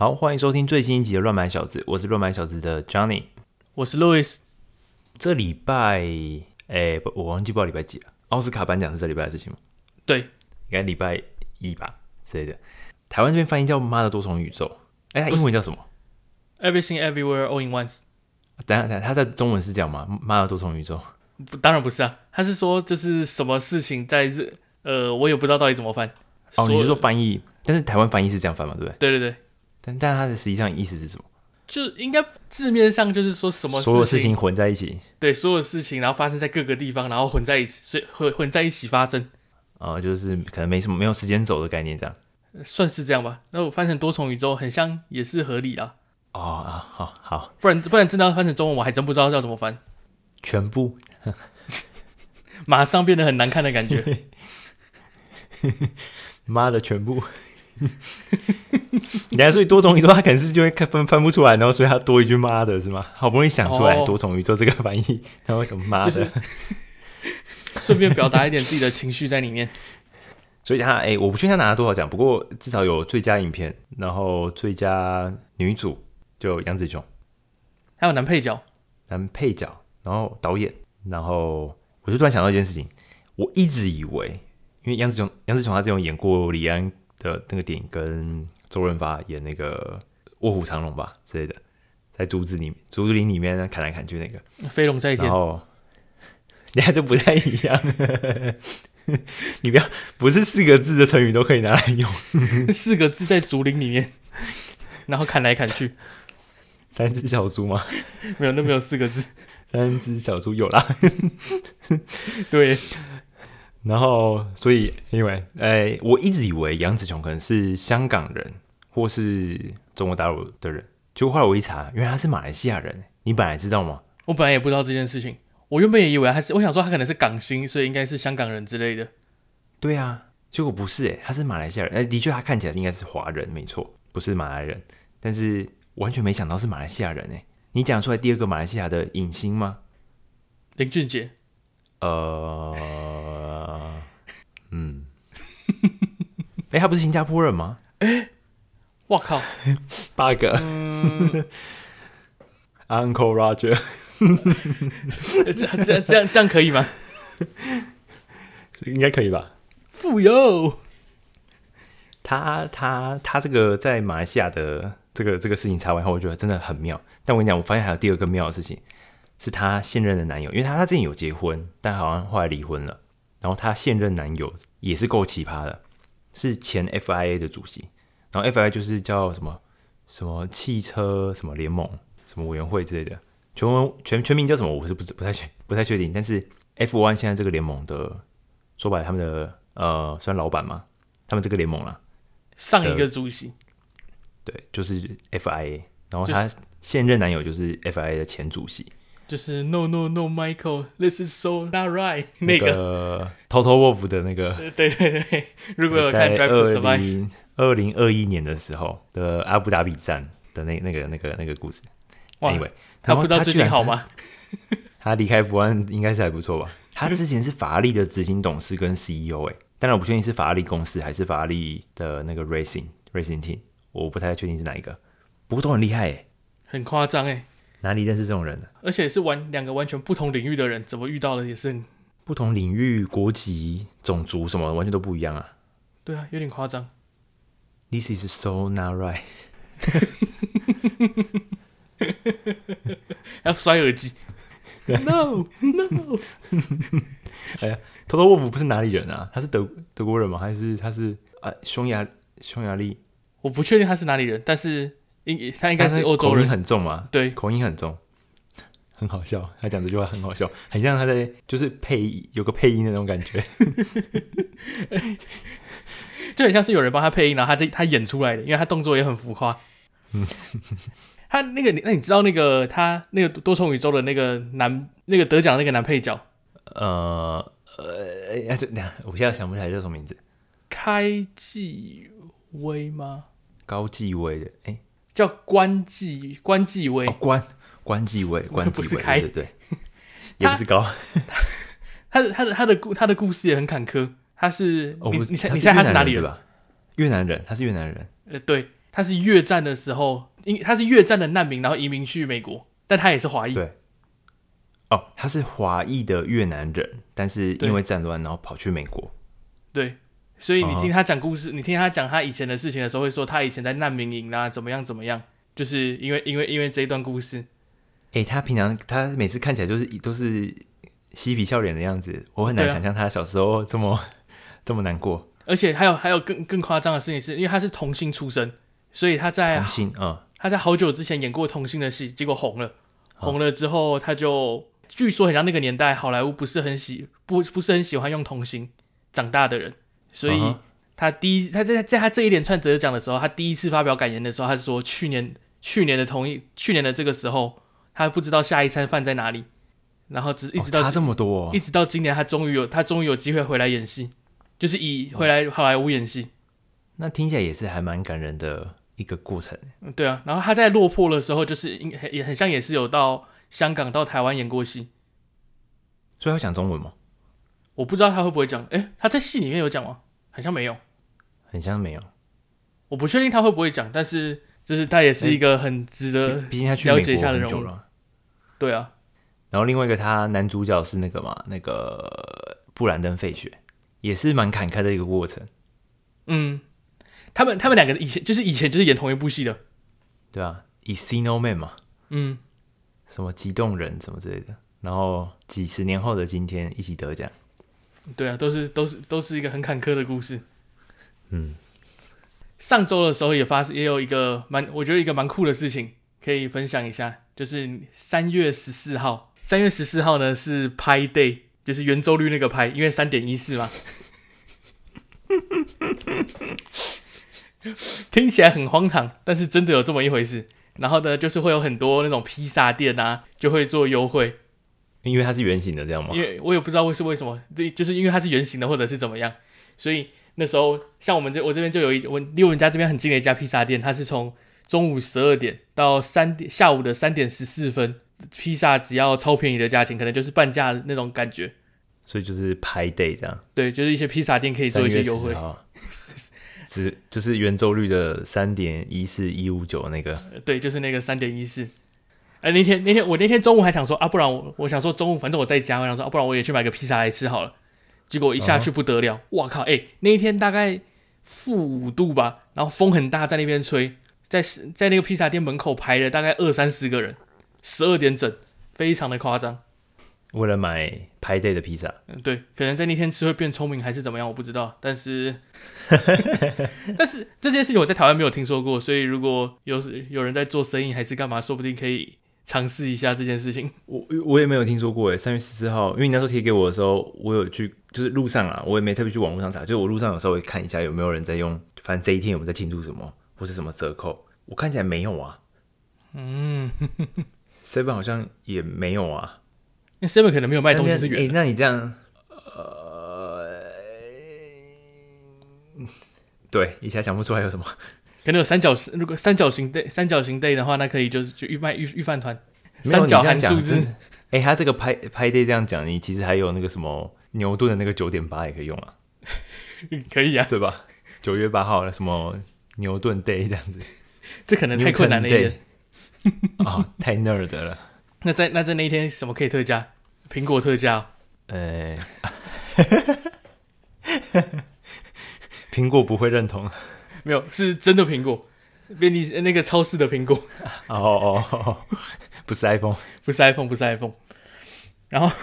好，欢迎收听最新一集的《乱买小子》，我是乱买小子的 Johnny，我是 Louis。这礼拜，哎，我忘记报礼拜几了。奥斯卡颁奖是这礼拜的事情吗？对，应该礼拜一吧之类的。台湾这边翻译叫《妈的多重宇宙》，哎，它英文叫什么？Everything Everywhere All in Once。等下，等下，它的中文是这样吗？妈的多重宇宙？不，当然不是啊。他是说，就是什么事情在这，呃，我也不知道到底怎么翻。哦，你是说翻译？但是台湾翻译是这样翻嘛？对不对？对对对。但但它的实际上意思是什么？就应该字面上就是说什么所有事情混在一起。对，所有事情然后发生在各个地方，然后混在一起，所以混混在一起发生。啊、呃，就是可能没什么没有时间走的概念，这样。算是这样吧。那我翻成多重宇宙，很像也是合理啊。哦啊，好好，不然不然真的要翻成中文，我还真不知道要怎么翻。全部，马上变得很难看的感觉。妈的，全部。你看，所以多重宇宙，他可能是就会分分不出来，然后所以他多一句“妈的”是吗？好不容易想出来多重宇宙这个翻译，他为什么“妈的”？顺便表达一点自己的情绪在里面。所以他哎、欸，我不确定他拿了多少奖，不过至少有最佳影片，然后最佳女主就杨紫琼，还有男配角，男配角，然后导演，然后我就突然想到一件事情，我一直以为，因为杨紫琼，杨紫琼她这种演过李安。的那个电影跟周润发演那个《卧虎藏龙》吧之类的，在竹子里面、竹子林里面砍来砍去那个。飞龙在天，然后你看这不太一样，你不要不是四个字的成语都可以拿来用，四个字在竹林里面，然后砍来砍去，三只小猪吗？没有，那没有四个字，三只小猪有啦，对。然后，所以因为，哎，我一直以为杨紫琼可能是香港人，或是中国大陆的人。结果后来我一查，原来他是马来西亚人。你本来知道吗？我本来也不知道这件事情。我原本也以为他是，我想说他可能是港星，所以应该是香港人之类的。对啊，结果不是，哎，他是马来西亚人。哎，的确，他看起来应该是华人，没错，不是马来人。但是完全没想到是马来西亚人，哎，你讲出来第二个马来西亚的影星吗？林俊杰。呃，嗯，哎、欸，他不是新加坡人吗？哎、欸，我靠，bug，嗯、Uncle Roger，这这样这样这样可以吗？应该可以吧？富有，他他他这个在马来西亚的这个这个事情查完后，我觉得真的很妙。但我跟你讲，我发现还有第二个妙的事情。是她现任的男友，因为她她之前有结婚，但好像后来离婚了。然后她现任男友也是够奇葩的，是前 FIA 的主席。然后 FIA 就是叫什么什么汽车什么联盟什么委员会之类的，全文全全名叫什么？我是不是不太确不太确定。但是 F1 现在这个联盟的说白了，他们的呃算老板嘛，他们这个联盟啦，上一个主席对，就是 FIA。然后她现任男友就是 FIA 的前主席。就是 No No No Michael，This is so not right。那个 Total Wolff 的那个，对对对。如果有看 Drive to Survive，二零二一年的时候的阿布达比站的那那个那个那个故事。哇，他不知道最近好吗？他离开福安应该是还不错吧？他之前是法拉利的执行董事跟 CEO 哎，当然我不确定是法拉利公司还是法拉利的那个 Racing Racing Team，我不太确定是哪一个，不过都很厉害哎，很夸张哎。哪里认识这种人的？而且是完两个完全不同领域的人，怎么遇到的也是不同领域、国籍、种族什么完全都不一样啊！对啊，有点夸张。This is so not right。要摔耳机？No No！哎呀，Toto Wolff 不是哪里人啊？他是德德国人吗？还是他是啊匈牙匈牙利？我不确定他是哪里人，但是。应他应该是欧洲人，口音很重嘛？对，口音很重，很好笑。他讲这句话很好笑，很像他在就是配有个配音的那种感觉，就很像是有人帮他配音，然后他这他演出来的，因为他动作也很浮夸。嗯，他那个，那你知道那个他那个多重宇宙的那个男那个得奖那个男配角？呃呃，这我现在想不起来叫什么名字，开继威吗？高继威的，哎、欸。叫关继关继威，关关继威，关继威 不是开对，对，对，也不是高。他的他的他的故他的故事也很坎坷。他是、哦、你你猜你猜他是哪里人吧？越南人，他是越南人。呃，对，他是越战的时候，因他是越战的难民，然后移民去美国，但他也是华裔。对。哦，他是华裔的越南人，但是因为战乱，然后跑去美国。对，所以你听他讲故事，uh. 你听他讲他以前的事情的时候，会说他以前在难民营啊，怎么样怎么样，就是因为因为因为这一段故事。哎、欸，他平常他每次看起来就是都是嬉皮笑脸的样子，我很难想象他小时候这么、啊、这么难过。而且还有还有更更夸张的事情是，因为他是童星出身，所以他在童星啊，嗯、他在好久之前演过童星的戏，结果红了，红了之后他就。据说很像那个年代，好莱坞不是很喜不不是很喜欢用童星长大的人，所以他第一他在在他这一连串得奖的时候，他第一次发表感言的时候，他是说去年去年的同一去年的这个时候，他不知道下一餐饭在哪里，然后只一直到、哦、差这么多、哦，一直到今年他终于有他终于有机会回来演戏，就是以回来好莱坞演戏，那听起来也是还蛮感人的一个过程。嗯对啊，然后他在落魄的时候，就是应也很像也是有到。香港到台湾演过戏，所以他讲中文吗？我不知道他会不会讲。哎、欸，他在戏里面有讲吗？好像没有，很像没有。我不确定他会不会讲，但是就是他也是一个很值得毕竟他去了解一下的人物了。对啊，然后另外一个他男主角是那个嘛，那个布兰登·费雪，也是蛮坎坷的一个过程。嗯，他们他们两个以前就是以前就是演同一部戏的。对啊，Encino Man 嘛。嗯。什么激动人什么之类的，然后几十年后的今天一起得奖，对啊，都是都是都是一个很坎坷的故事。嗯，上周的时候也发也有一个蛮，我觉得一个蛮酷的事情可以分享一下，就是三月十四号，三月十四号呢是 Pi Day，就是圆周率那个 Pi，因为三点一四嘛，听起来很荒唐，但是真的有这么一回事。然后呢，就是会有很多那种披萨店啊，就会做优惠，因为它是圆形的，这样吗？因为我也不知道为是为什么，对，就是因为它是圆形的，或者是怎么样，所以那时候像我们这我这边就有一我离我们家这边很近的一家披萨店，它是从中午十二点到三点下午的三点十四分，披萨只要超便宜的价钱，可能就是半价那种感觉，所以就是 Pi Day 这样，对，就是一些披萨店可以做一些优惠。只就是圆周率的三点一四一五九那个，对，就是那个三点一四。哎，那天那天我那天中午还想说啊，不然我我想说中午反正我在家，我想说啊，不然我也去买个披萨来吃好了。结果一下去不得了，我、uh. 靠！哎，那一天大概负五度吧，然后风很大，在那边吹，在在那个披萨店门口排了大概二三十个人，十二点整，非常的夸张。为了买排队的披萨，嗯，对，可能在那天吃会变聪明还是怎么样，我不知道。但是，但是这件事情我在台湾没有听说过，所以如果有有人在做生意还是干嘛，说不定可以尝试一下这件事情。我我也没有听说过诶，三月十四号，因为你那时候贴给我的时候，我有去，就是路上啊，我也没特别去网络上查，就是我路上有稍微看一下有没有人在用，反正这一天有没有在庆祝什么或是什么折扣，我看起来没有啊。嗯，Seven 好像也没有啊。那 seven 可能没有卖东西是圆的。哎、欸，那你这样，呃，对，一下想不出来有什么。可能有三角，如果三角形 day 三角形 day 的话，那可以就是就预卖预预饭团。三角函数字。哎、欸，他这个拍拍 day 这样讲，你其实还有那个什么牛顿的那个九点八也可以用啊。可以啊，对吧？九月八号什么牛顿 day 这样子，这可能太困难了一点。啊、哦，太 nerd 了。那在那在那一天什么可以特价？苹果特价？呃，苹果不会认同，没有，是真的苹果，便利那个超市的苹果。哦哦哦，不是 iPhone，不是 iPhone，不是 iPhone。然后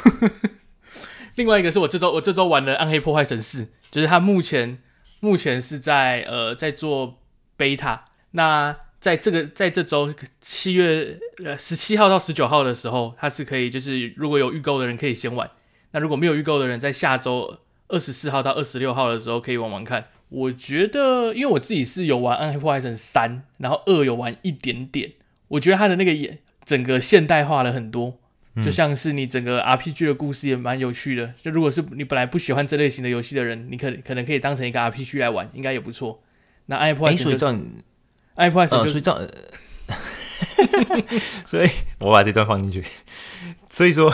另外一个是我这周我这周玩的《暗黑破坏神四》，就是它目前目前是在呃在做 beta。那在这个在这周七月呃十七号到十九号的时候，它是可以就是如果有预购的人可以先玩，那如果没有预购的人，在下周二十四号到二十六号的时候可以玩玩看。我觉得，因为我自己是有玩《暗黑破坏神三》，然后二有玩一点点，我觉得它的那个也整个现代化了很多，就像是你整个 RPG 的故事也蛮有趣的。就如果是你本来不喜欢这类型的游戏的人，你可可能可以当成一个 RPG 来玩，应该也不错。那《暗黑破坏神》就是。iPod 就是这样，所以我把这段放进去。所以说，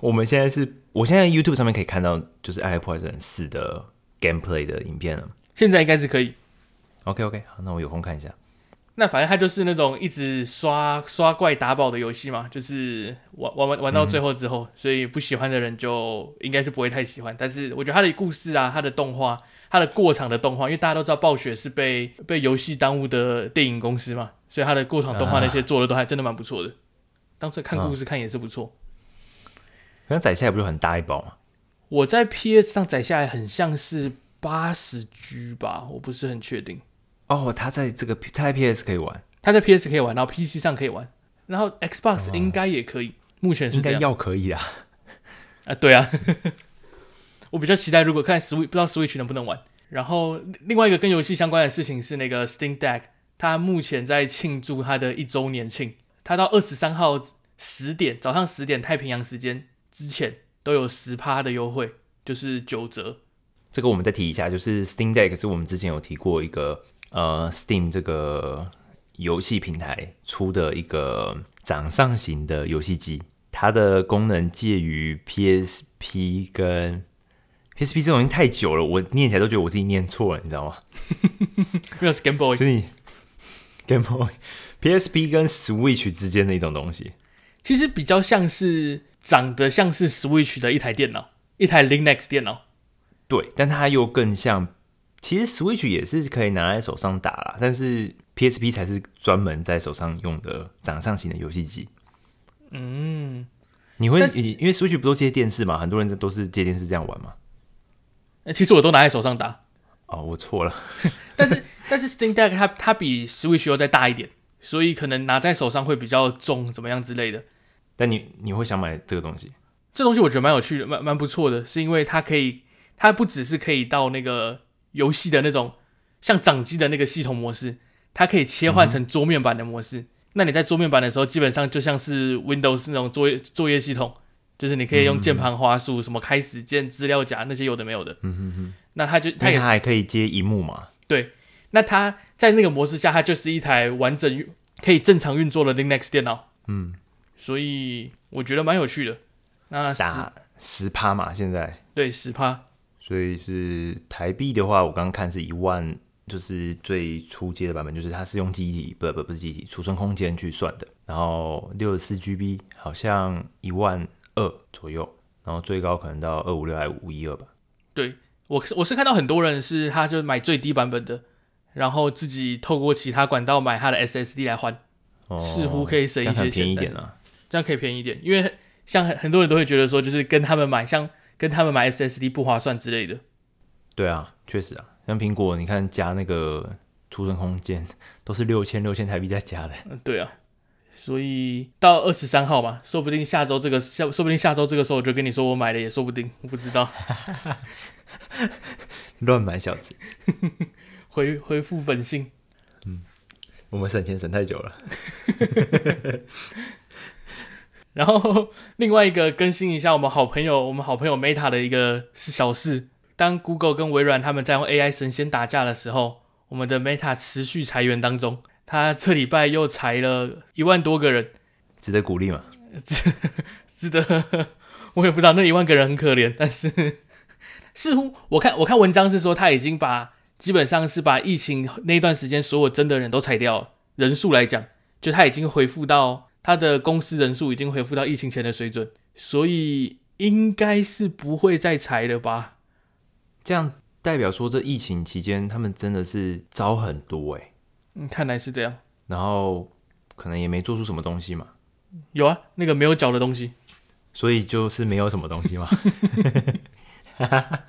我们现在是，我现在 YouTube 上面可以看到，就是《暗黑破坏神四》的 Gameplay 的影片了。现在应该是可以。OK OK，好，那我有空看一下。那反正它就是那种一直刷刷怪打宝的游戏嘛，就是玩玩玩玩到最后之后，嗯、所以不喜欢的人就应该是不会太喜欢。但是我觉得它的故事啊，它的动画，它的过场的动画，因为大家都知道暴雪是被被游戏耽误的电影公司嘛，所以它的过场动画那些做的都还真的蛮不错的。当时看故事看也是不错。可能载下来不就很大一包吗？我在 PS 上载下来很像是八十 G 吧，我不是很确定。哦，他在这个他在 PS 可以玩，他在 PS 可以玩，然后 PC 上可以玩，然后 Xbox 应该也可以，哦、目前是应该要可以啊。啊，对啊，我比较期待如果看 Switch，不知道 Switch 能不能玩。然后另外一个跟游戏相关的事情是那个 Steam Deck，它目前在庆祝它的一周年庆，它到二十三号十点早上十点太平洋时间之前都有十趴的优惠，就是九折。这个我们再提一下，就是 Steam Deck 是我们之前有提过一个。呃，Steam 这个游戏平台出的一个掌上型的游戏机，它的功能介于 PSP 跟 PSP 这种已经太久了，我念起来都觉得我自己念错了，你知道吗？没有 Game Boy，就是你 Game Boy，PSP 跟 Switch 之间的一种东西，其实比较像是长得像是 Switch 的一台电脑，一台 Linux 电脑，对，但它又更像。其实 Switch 也是可以拿在手上打啦，但是 PSP 才是专门在手上用的掌上型的游戏机。嗯，你会你因为 Switch 不都接电视嘛？很多人都是接电视这样玩嘛。其实我都拿在手上打。哦，我错了。但是但是 Steam Deck 它它比 Switch 要再大一点，所以可能拿在手上会比较重，怎么样之类的。但你你会想买这个东西？这东西我觉得蛮有趣的，蛮蛮不错的，是因为它可以，它不只是可以到那个。游戏的那种像掌机的那个系统模式，它可以切换成桌面版的模式。嗯、那你在桌面版的时候，基本上就像是 Windows 那种作业作业系统，就是你可以用键盘、滑鼠、什么开始键、资料夹那些有的没有的。嗯哼哼。那它就它也还可以接荧幕嘛？对。那它在那个模式下，它就是一台完整可以正常运作的 Linux 电脑。嗯。所以我觉得蛮有趣的。那打十趴嘛？现在对十趴。所以是台币的话，我刚刚看是一万，就是最初阶的版本，就是它是用记忆体，不不不是记忆体，储存空间去算的。然后六十四 GB 好像一万二左右，然后最高可能到二五六还五一二吧。对，我我是看到很多人是他就买最低版本的，然后自己透过其他管道买他的 SSD 来换，哦、似乎可以省一些钱，便宜一点啊。这样可以便宜一点，因为像很很多人都会觉得说，就是跟他们买像。跟他们买 SSD 不划算之类的。对啊，确实啊，像苹果，你看加那个储存空间都是六千六千台币在加的。嗯，对啊，所以到二十三号嘛，说不定下周这个下，说不定下周这个时候我就跟你说我买了，也说不定，我不知道。乱买小子，回恢复本性。嗯，我们省钱省太久了。然后另外一个更新一下，我们好朋友，我们好朋友 Meta 的一个是小事。当 Google 跟微软他们在用 AI 神仙打架的时候，我们的 Meta 持续裁员当中，他这礼拜又裁了一万多个人，值得鼓励吗？值 值得，我也不知道那一万个人很可怜，但是 似乎我看我看文章是说他已经把基本上是把疫情那段时间所有真的人都裁掉了，人数来讲，就他已经恢复到。他的公司人数已经恢复到疫情前的水准，所以应该是不会再裁了吧？这样代表说，这疫情期间他们真的是招很多哎。嗯，看来是这样。然后可能也没做出什么东西嘛。有啊，那个没有脚的东西。所以就是没有什么东西嘛。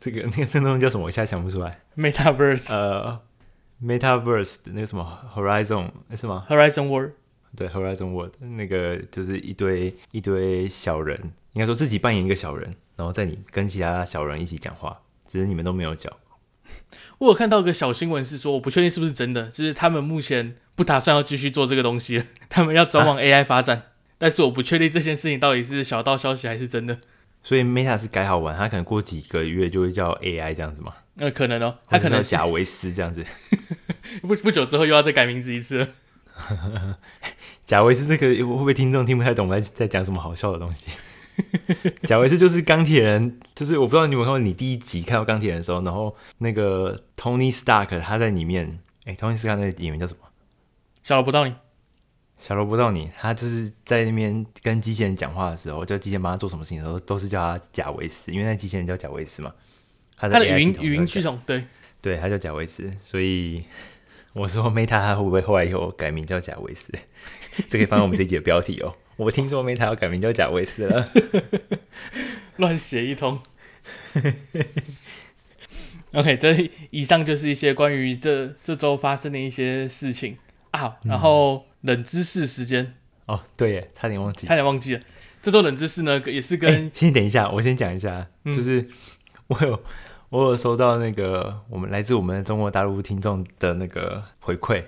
这个那个那东西叫什么？我现在想不出来。Metaverse。呃。Metaverse 的那个什么 Horizon 是吗？Horizon World 对 Horizon World 那个就是一堆一堆小人，应该说自己扮演一个小人，然后在你跟其他小人一起讲话，只是你们都没有脚。我有看到一个小新闻是说，我不确定是不是真的，就是他们目前不打算要继续做这个东西了，他们要转往 AI 发展，啊、但是我不确定这件事情到底是小道消息还是真的。所以 Meta 是改好玩，它可能过几个月就会叫 AI 这样子嘛？那、呃、可能哦，它可能叫贾维斯这样子。不不久之后又要再改名字一次了。贾维斯这个会不会听众听不太懂我在在讲什么好笑的东西？贾维斯就是钢铁人，就是我不知道你有没有看过你第一集看到钢铁人的时候，然后那个 Tony Stark 他在里面，哎，托尼斯卡那个演员叫什么？小罗伯道尼。小罗伯道你，他就是在那边跟机器人讲话的时候，叫机器人帮他做什么事情的时候，都是叫他贾维斯，因为那机器人叫贾维斯嘛。他的语音语音系统，对对，他叫贾维斯，所以我说 Meta 他会不会后来以后改名叫贾维斯？这可以放在我们这一集的标题哦。我听说 Meta 要改名叫贾维斯了，乱写一通。OK，这以上就是一些关于这这周发生的一些事情啊，然后。嗯冷知识时间哦，对耶，差点忘记，差点忘记了。这周冷知识呢，也是跟……欸、先等一下，我先讲一下，嗯、就是我有我有收到那个我们来自我们中国大陆听众的那个回馈，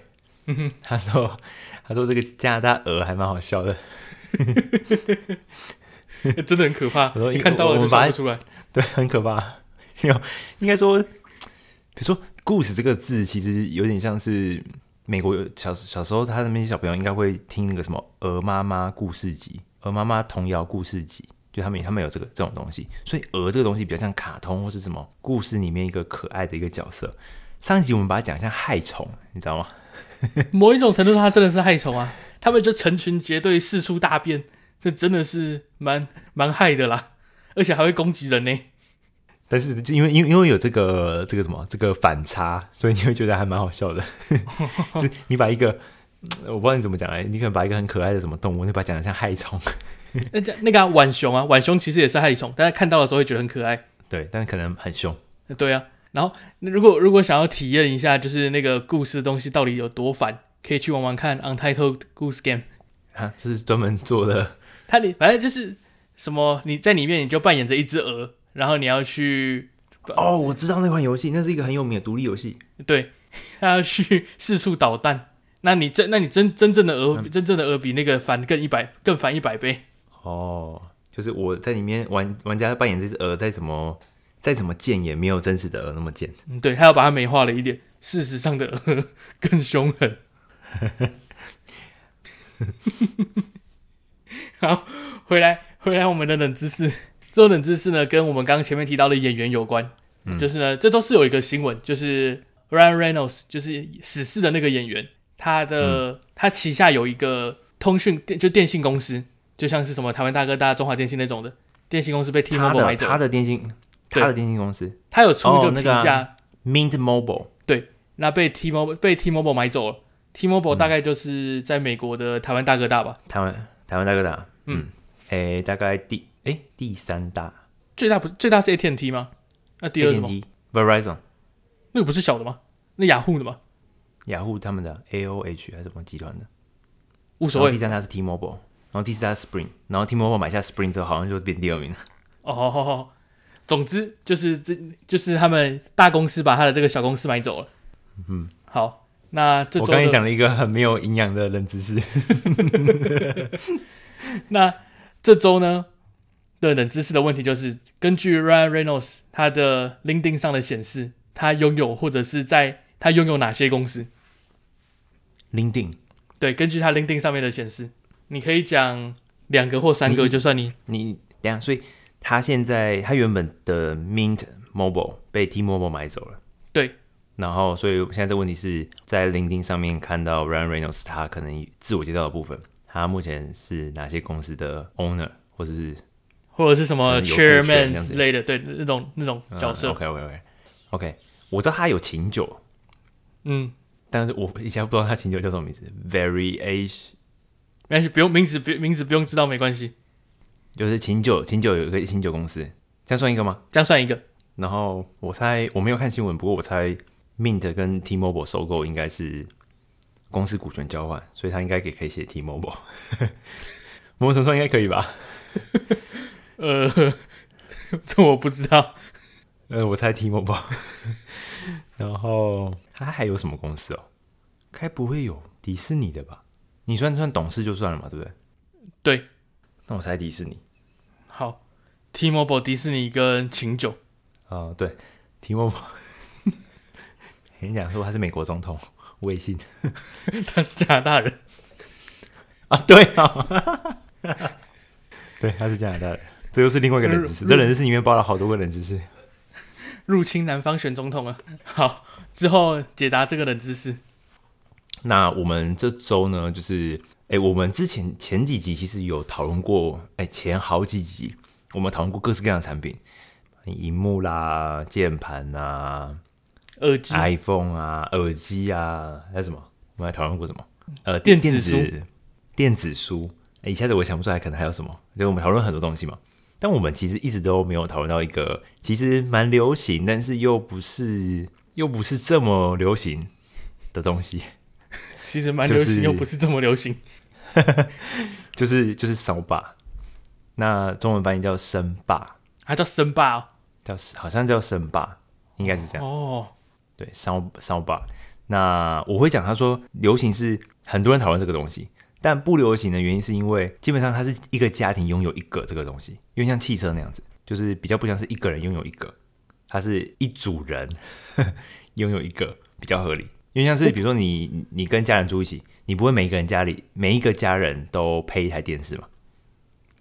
嗯、他说他说这个加拿大鹅还蛮好笑的，欸、真的很可怕。一看到了就笑不出来，对，很可怕。有应该说，比如说“故事”这个字，其实有点像是。美国有小小时候，他的那些小朋友应该会听那个什么《鹅妈妈故事集》《鹅妈妈童谣故事集》，就他们他们有这个这种东西，所以鹅这个东西比较像卡通或是什么故事里面一个可爱的一个角色。上一集我们把它讲像害虫，你知道吗？某一种程度上，它真的是害虫啊！他们就成群结队四处大便，这真的是蛮蛮害的啦，而且还会攻击人呢。但是因为因为因为有这个这个什么这个反差，所以你会觉得还蛮好笑的。就你把一个我不知道你怎么讲哎，你可能把一个很可爱的什么动物，你把它讲的像害虫。那那个浣熊啊，浣熊其实也是害虫，但是看到的时候会觉得很可爱。对，但是可能很凶。对啊，然后如果如果想要体验一下，就是那个故事的东西到底有多烦，可以去玩玩看 Untitled Goose Game。啊，这是专门做的。它里反正就是什么，你在里面你就扮演着一只鹅。然后你要去哦，我知道那款游戏，那是一个很有名的独立游戏。对，他要去四处捣蛋。那你真，那你真真正的鹅，嗯、真正的鹅比那个烦更一百，更烦一百倍。哦，就是我在里面玩，玩家扮演这只鹅，再怎么再怎么贱，也没有真实的鹅那么贱。嗯，对，他要把它美化了一点，事实上的鹅 更凶狠。好，回来回来，我们的冷知识。这种冷知识呢，跟我们刚刚前面提到的演员有关。嗯、就是呢，这周是有一个新闻，就是 Ryan Reynolds，就是死侍的那个演员，他的、嗯、他旗下有一个通讯电，就电信公司，就像是什么台湾大哥大、中华电信那种的电信公司被 T-Mobile 买走他。他的电信，他的电信公司，他有出一个那个、啊、Mint Mobile，对，那被 T-Mobile 被 T-Mobile 买走了。T-Mobile 大概就是在美国的台湾大哥大吧？台湾台湾大哥大，嗯，诶、欸，大概第。哎，第三大最大不是最大是 AT&T 吗？那第二是什么？Verizon，那个不是小的吗？那雅虎的吗？雅虎他们的 AOH 还是什么集团的？无所谓。第三大是 T-Mobile，然后第四大是 Spring，然后 T-Mobile 买下 Spring 之后，好像就变第二名了。哦，好好好，总之就是这就是他们大公司把他的这个小公司买走了。嗯，好，那这周我刚才讲了一个很没有营养的冷知识。那这周呢？的冷知识的问题就是，根据 Ryan Reynolds 他的 LinkedIn 上的显示，他拥有或者是在他拥有哪些公司？LinkedIn 对，根据他 LinkedIn 上面的显示，你可以讲两个或三个，就算你你，你等下，所以他现在他原本的 Mint Mobile 被 T-Mobile 买走了，对，然后所以现在这个问题是在 LinkedIn 上面看到 Ryan Reynolds 他可能自我介绍的部分，他目前是哪些公司的 Owner 或者是？或者是什么 chairman 之类的，对那种那种角色。嗯、OK OK OK OK，我知道他有琴酒，嗯，但是我以前不知道他琴酒叫什么名字。Variation，没关系，不用名字，不名字不用知道没关系。就是琴酒，琴酒有一个琴酒公司，这样算一个吗？这样算一个。然后我猜我没有看新闻，不过我猜 Mint 跟 T-Mobile 收购应该是公司股权交换，所以他应该也可以写 T-Mobile。某种程度上应该可以吧？呃，这我不知道。呃，我猜 T-Mobile。然后他还有什么公司哦？该不会有迪士尼的吧？你算算董事就算了嘛，对不对？对。那我猜迪士尼。好，T-Mobile、迪士尼跟琴酒。啊、呃，对，T-Mobile。你讲说他是美国总统，微信。他是加拿大人。啊，对啊。对，他是加拿大人。这又是另外一个冷知识，这冷知识里面包了好多个冷知识。入侵南方选总统啊！好，之后解答这个冷知识。那我们这周呢，就是哎、欸，我们之前前几集其实有讨论过，哎、欸，前好几集我们讨论过各式各样的产品，荧幕啦、键盘啦、耳机、iPhone 啊、耳机啊，还有什么？我们还讨论过什么？呃，电子书、电子书。哎、欸，一下子我想不出来，可能还有什么？就我们讨论很多东西嘛。但我们其实一直都没有讨论到一个其实蛮流行，但是又不是又不是这么流行的东西。其实蛮流行，就是、又不是这么流行。就是就是扫把，那中文翻译叫声霸，它叫声霸哦，叫好像叫声霸，应该是这样哦。对，扫扫把。那我会讲，他说流行是很多人讨论这个东西。但不流行的原因是因为基本上它是一个家庭拥有一个这个东西，因为像汽车那样子，就是比较不像是一个人拥有一个，它是一组人 拥有一个比较合理。因为像是比如说你你跟家人住一起，你不会每一个人家里每一个家人都配一台电视嘛？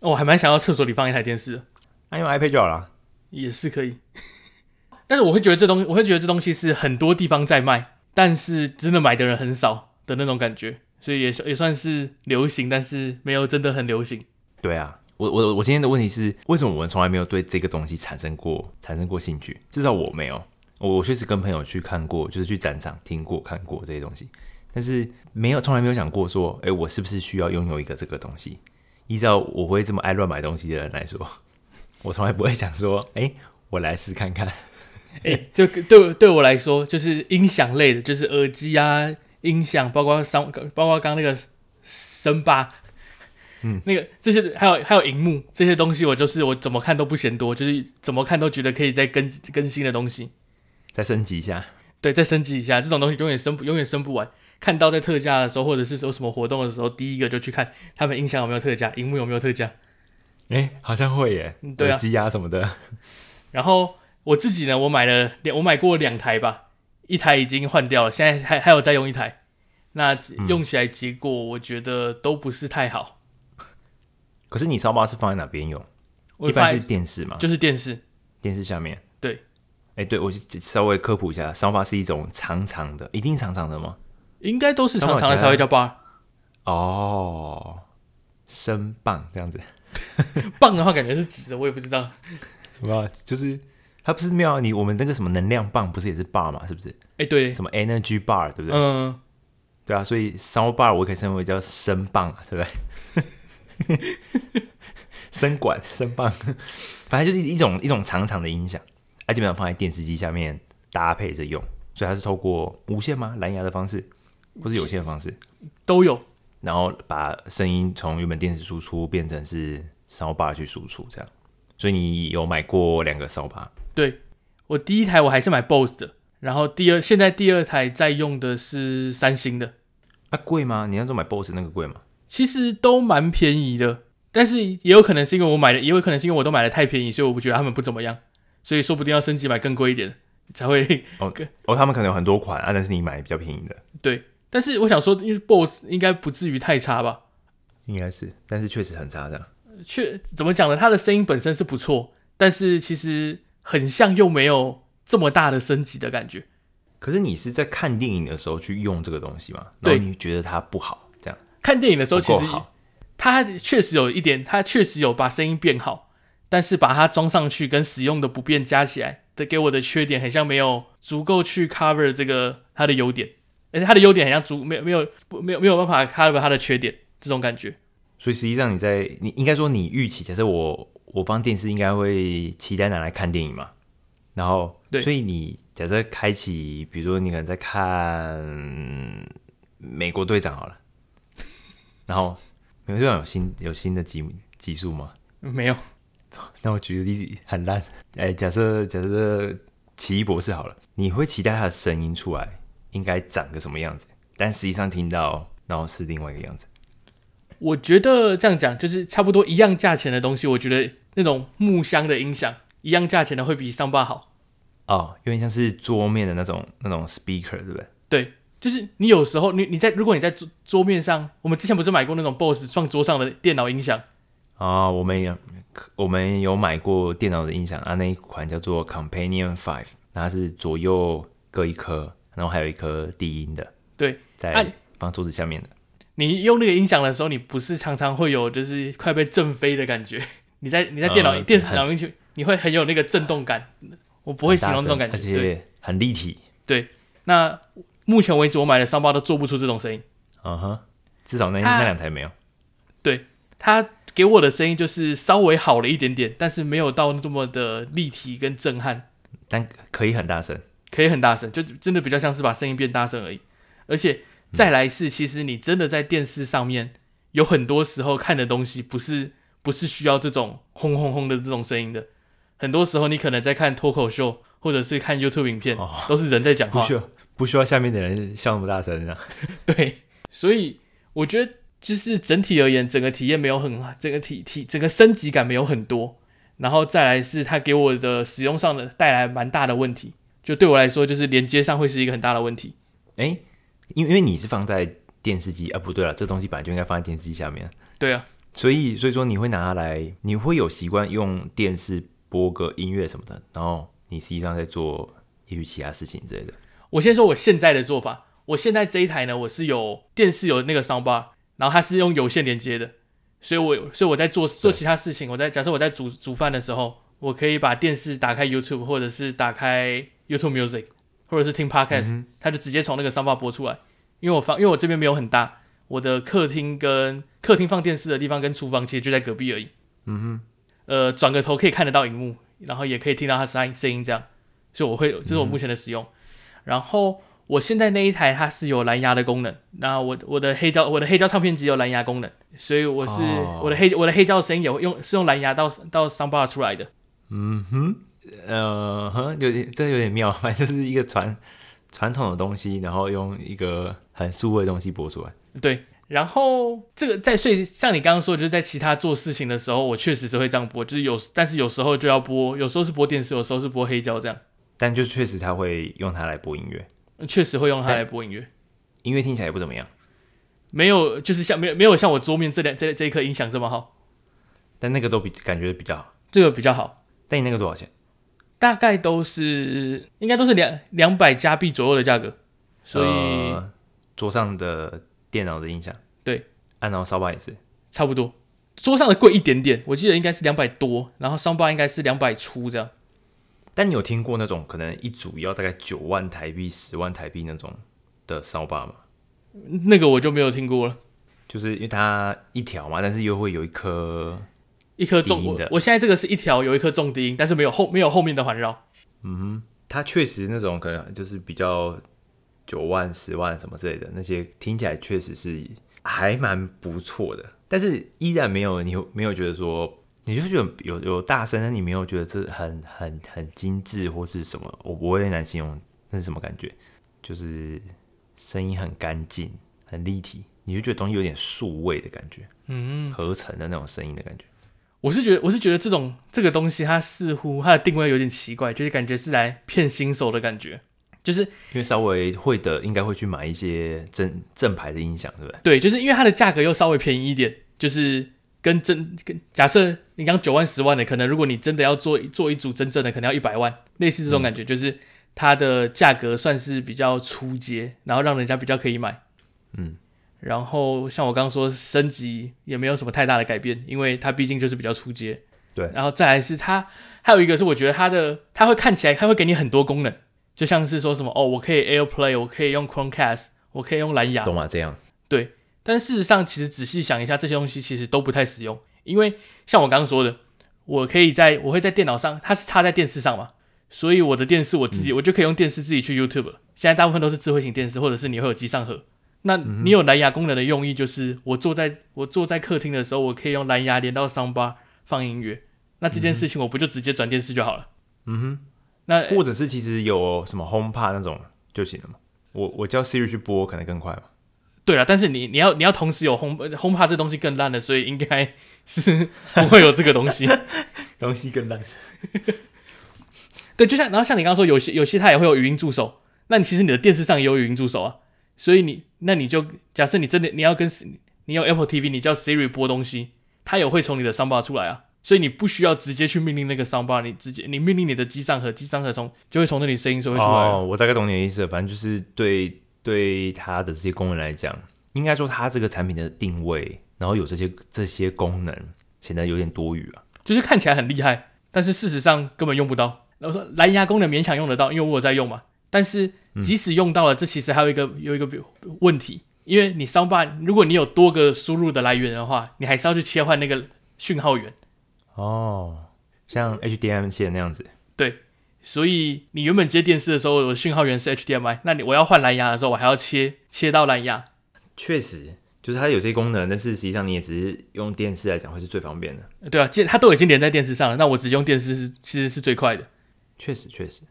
哦，还蛮想要厕所里放一台电视的，那、啊、用 iPad 就好了，也是可以。但是我会觉得这东西，我会觉得这东西是很多地方在卖，但是真的买的人很少的那种感觉。所以也也算是流行，但是没有真的很流行。对啊，我我我今天的问题是，为什么我们从来没有对这个东西产生过产生过兴趣？至少我没有。我我确实跟朋友去看过，就是去展场听过看过这些东西，但是没有从来没有想过说，哎，我是不是需要拥有一个这个东西？依照我会这么爱乱买东西的人来说，我从来不会想说，哎，我来试看看。哎，就对对我来说，就是音响类的，就是耳机啊。音响包括声，包括刚刚那个声霸，嗯，那个这些还有还有荧幕这些东西，我就是我怎么看都不嫌多，就是怎么看都觉得可以再更更新的东西，再升级一下，对，再升级一下，这种东西永远升不永远升不完。看到在特价的时候，或者是说什么活动的时候，第一个就去看他们音响有没有特价，荧幕有没有特价。哎，好像会耶，对啊，耳机啊什么的。然后我自己呢，我买了两，我买过两台吧。一台已经换掉了，现在还还有再用一台，那用起来结果我觉得都不是太好。嗯、可是你烧包是放在哪边用？一般是电视嘛？就是电视，电视下面。对，哎、欸，对我稍微科普一下，烧把是一种长长的，一定长长的吗？应该都是长长的才会叫把。哦，生棒这样子，棒的话感觉是直的，我也不知道。什么？就是。它不是妙，你我们那个什么能量棒不是也是 bar 嘛？是不是？哎、欸，对，什么 energy bar 对不对？嗯，对啊，所以 sound bar 我可以称为叫声棒，对不对？声管、声棒，反正就是一种一种长长的音响，它基本上放在电视机下面搭配着用，所以它是透过无线吗？蓝牙的方式，或是有线的方式都有，然后把声音从原本电视输出变成是 sound bar 去输出，这样。所以你有买过两个 sound bar？对，我第一台我还是买 BOSS 的，然后第二现在第二台在用的是三星的。啊，贵吗？你那时候买 BOSS 那个贵吗？其实都蛮便宜的，但是也有可能是因为我买的，也有可能是因为我都买的太便宜，所以我不觉得他们不怎么样，所以说不定要升级买更贵一点才会。哦，哦，他们可能有很多款啊，但是你买比较便宜的。对，但是我想说，因为 BOSS 应该不至于太差吧？应该是，但是确实很差的。确怎么讲呢？它的声音本身是不错，但是其实。很像又没有这么大的升级的感觉。可是你是在看电影的时候去用这个东西吗？对，然后你觉得它不好？这样看电影的时候，其实它确实有一点，它确实有把声音变好，但是把它装上去跟使用的不便加起来的给我的缺点，很像没有足够去 cover 这个它的优点，而且它的优点很像足没有没有没有没有办法 cover 它的缺点这种感觉。所以实际上你在你应该说你预期，假设我。我方电视应该会期待拿来看电影嘛，然后，对，所以你假设开启，比如说你可能在看美国队长好了，然后 美国队长有新有新的集集数吗？没有。那我举个例子很烂，哎，假设假设奇异博士好了，你会期待他的声音出来应该长个什么样子？但实际上听到，然后是另外一个样子。我觉得这样讲就是差不多一样价钱的东西，我觉得那种木箱的音响一样价钱的会比桑巴好哦，有点像是桌面的那种那种 speaker，对不对？对，就是你有时候你你在如果你在桌桌面上，我们之前不是买过那种 BOSS 放桌上的电脑音响啊、哦？我们有我们有买过电脑的音响啊，那一款叫做 Companion Five，它是左右各一颗，然后还有一颗低音的，对，在放桌子下面的。你用那个音响的时候，你不是常常会有就是快被震飞的感觉？你在你在电脑、呃、电视上面去，你会很有那个震动感。我不会形容这种感觉，而且很立体。对，那目前为止我买的 soundbar 都做不出这种声音。嗯哼，至少那那两台没有。对，它给我的声音就是稍微好了一点点，但是没有到这么的立体跟震撼。但可以很大声，可以很大声，就真的比较像是把声音变大声而已。而且。再来是，其实你真的在电视上面有很多时候看的东西，不是不是需要这种轰轰轰的这种声音的。很多时候你可能在看脱口秀，或者是看 YouTube 影片，哦、都是人在讲话，不需要不需要下面的人笑那么大声啊。对，所以我觉得就是整体而言，整个体验没有很，整个体体整个升级感没有很多。然后再来是它给我的使用上的带来蛮大的问题，就对我来说，就是连接上会是一个很大的问题。诶因为因为你是放在电视机啊，不对了，这东西本来就应该放在电视机下面。对啊，所以所以说你会拿它来，你会有习惯用电视播个音乐什么的，然后你实际上在做也许其他事情之类的。我先说我现在的做法，我现在这一台呢，我是有电视有那个 soundbar，然后它是用有线连接的，所以我所以我在做做其他事情，我在假设我在煮煮饭的时候，我可以把电视打开 YouTube 或者是打开 YouTube Music。或者是听 podcast，他、嗯、就直接从那个 soundbar 播出来。因为我放，因为我这边没有很大，我的客厅跟客厅放电视的地方跟厨房其实就在隔壁而已。嗯哼，呃，转个头可以看得到荧幕，然后也可以听到它声音声音这样。所以我会，这是我目前的使用。嗯、然后我现在那一台它是有蓝牙的功能，那我我的黑胶我的黑胶唱片机有蓝牙功能，所以我是、哦、我的黑我的黑胶的声音也会用是用蓝牙到到 soundbar 出来的。嗯哼。呃，哼，有点，这有点妙，反正就是一个传传统的东西，然后用一个很数位的东西播出来。对，然后这个在睡，像你刚刚说，就是在其他做事情的时候，我确实是会这样播，就是有，但是有时候就要播，有时候是播电视，有时候是播黑胶这样。但就确实他会用它来播音乐，确实会用它来播音乐，音乐听起来也不怎么样，没有，就是像没有没有像我桌面这两这这一颗音响这么好，但那个都比感觉比较好，这个比较好。但你那个多少钱？大概都是应该都是两两百加币左右的价格，所以、呃、桌上的电脑的音响对，按照 soundbar 也是差不多，桌上的贵一点点，我记得应该是两百多，然后 soundbar 应该是两百出这样。但你有听过那种可能一组要大概九万台币、十万台币那种的 soundbar 吗？那个我就没有听过了，就是因为它一条嘛，但是又会有一颗。一颗重我，我现在这个是一条有一颗重低音，但是没有后没有后面的环绕。嗯哼，它确实那种可能就是比较九万、十万什么之类的那些，听起来确实是还蛮不错的，但是依然没有你没有觉得说，你就觉得有有大声，但你没有觉得这很很很精致或是什么，我不会难形容那是什么感觉，就是声音很干净、很立体，你就觉得东西有点数位的感觉，嗯，合成的那种声音的感觉。我是觉得，我是觉得这种这个东西，它似乎它的定位有点奇怪，就是感觉是来骗新手的感觉，就是因为稍微会的，应该会去买一些正正牌的音响，对不对？对，就是因为它的价格又稍微便宜一点，就是跟真跟假设你刚九万十万的，可能如果你真的要做做一组真正的，可能要一百万，类似这种感觉，嗯、就是它的价格算是比较出街，然后让人家比较可以买，嗯。然后像我刚刚说，升级也没有什么太大的改变，因为它毕竟就是比较初阶。对，然后再来是它，还有一个是我觉得它的，它会看起来，它会给你很多功能，就像是说什么哦，我可以 AirPlay，我可以用 Chromecast，我可以用蓝牙，懂吗？这样。对，但事实上其实仔细想一下，这些东西其实都不太实用，因为像我刚刚说的，我可以在我会在电脑上，它是插在电视上嘛，所以我的电视我自己、嗯、我就可以用电视自己去 YouTube 了。现在大部分都是智慧型电视，或者是你会有机上盒。那你有蓝牙功能的用意，就是我坐在我坐在客厅的时候，我可以用蓝牙连到 soundbar 放音乐。那这件事情我不就直接转电视就好了？嗯哼。那或者是其实有什么 HomePod 那种就行了嘛？我我叫 Siri 去播可能更快嘛？对了，但是你你要你要同时有 Home HomePod 这东西更烂的，所以应该是不会有这个东西。东西更烂。对，就像然后像你刚刚说，有些有些它也会有语音助手。那你其实你的电视上也有语音助手啊。所以你，那你就假设你真的你要跟你有 Apple TV，你叫 Siri 播东西，它也会从你的 Soundbar 出来啊。所以你不需要直接去命令那个 Soundbar，你直接你命令你的机上盒，机上盒从就会从那里声音就会出来。哦，我大概懂你的意思了，反正就是对对它的这些功能来讲，应该说它这个产品的定位，然后有这些这些功能，显得有点多余啊。就是看起来很厉害，但是事实上根本用不到。然后说蓝牙功能勉强用得到，因为我有在用嘛。但是即使用到了，嗯、这其实还有一个有一个问题，因为你 Soundbar 如果你有多个输入的来源的话，你还是要去切换那个讯号源。哦，像 HDMI 线那样子。对，所以你原本接电视的时候，我的讯号源是 HDMI，那你我要换蓝牙的时候，我还要切切到蓝牙。确实，就是它有些功能，但是实际上你也只是用电视来讲会是最方便的。对啊，既然它都已经连在电视上了，那我直接用电视是其实是最快的。确实，确实。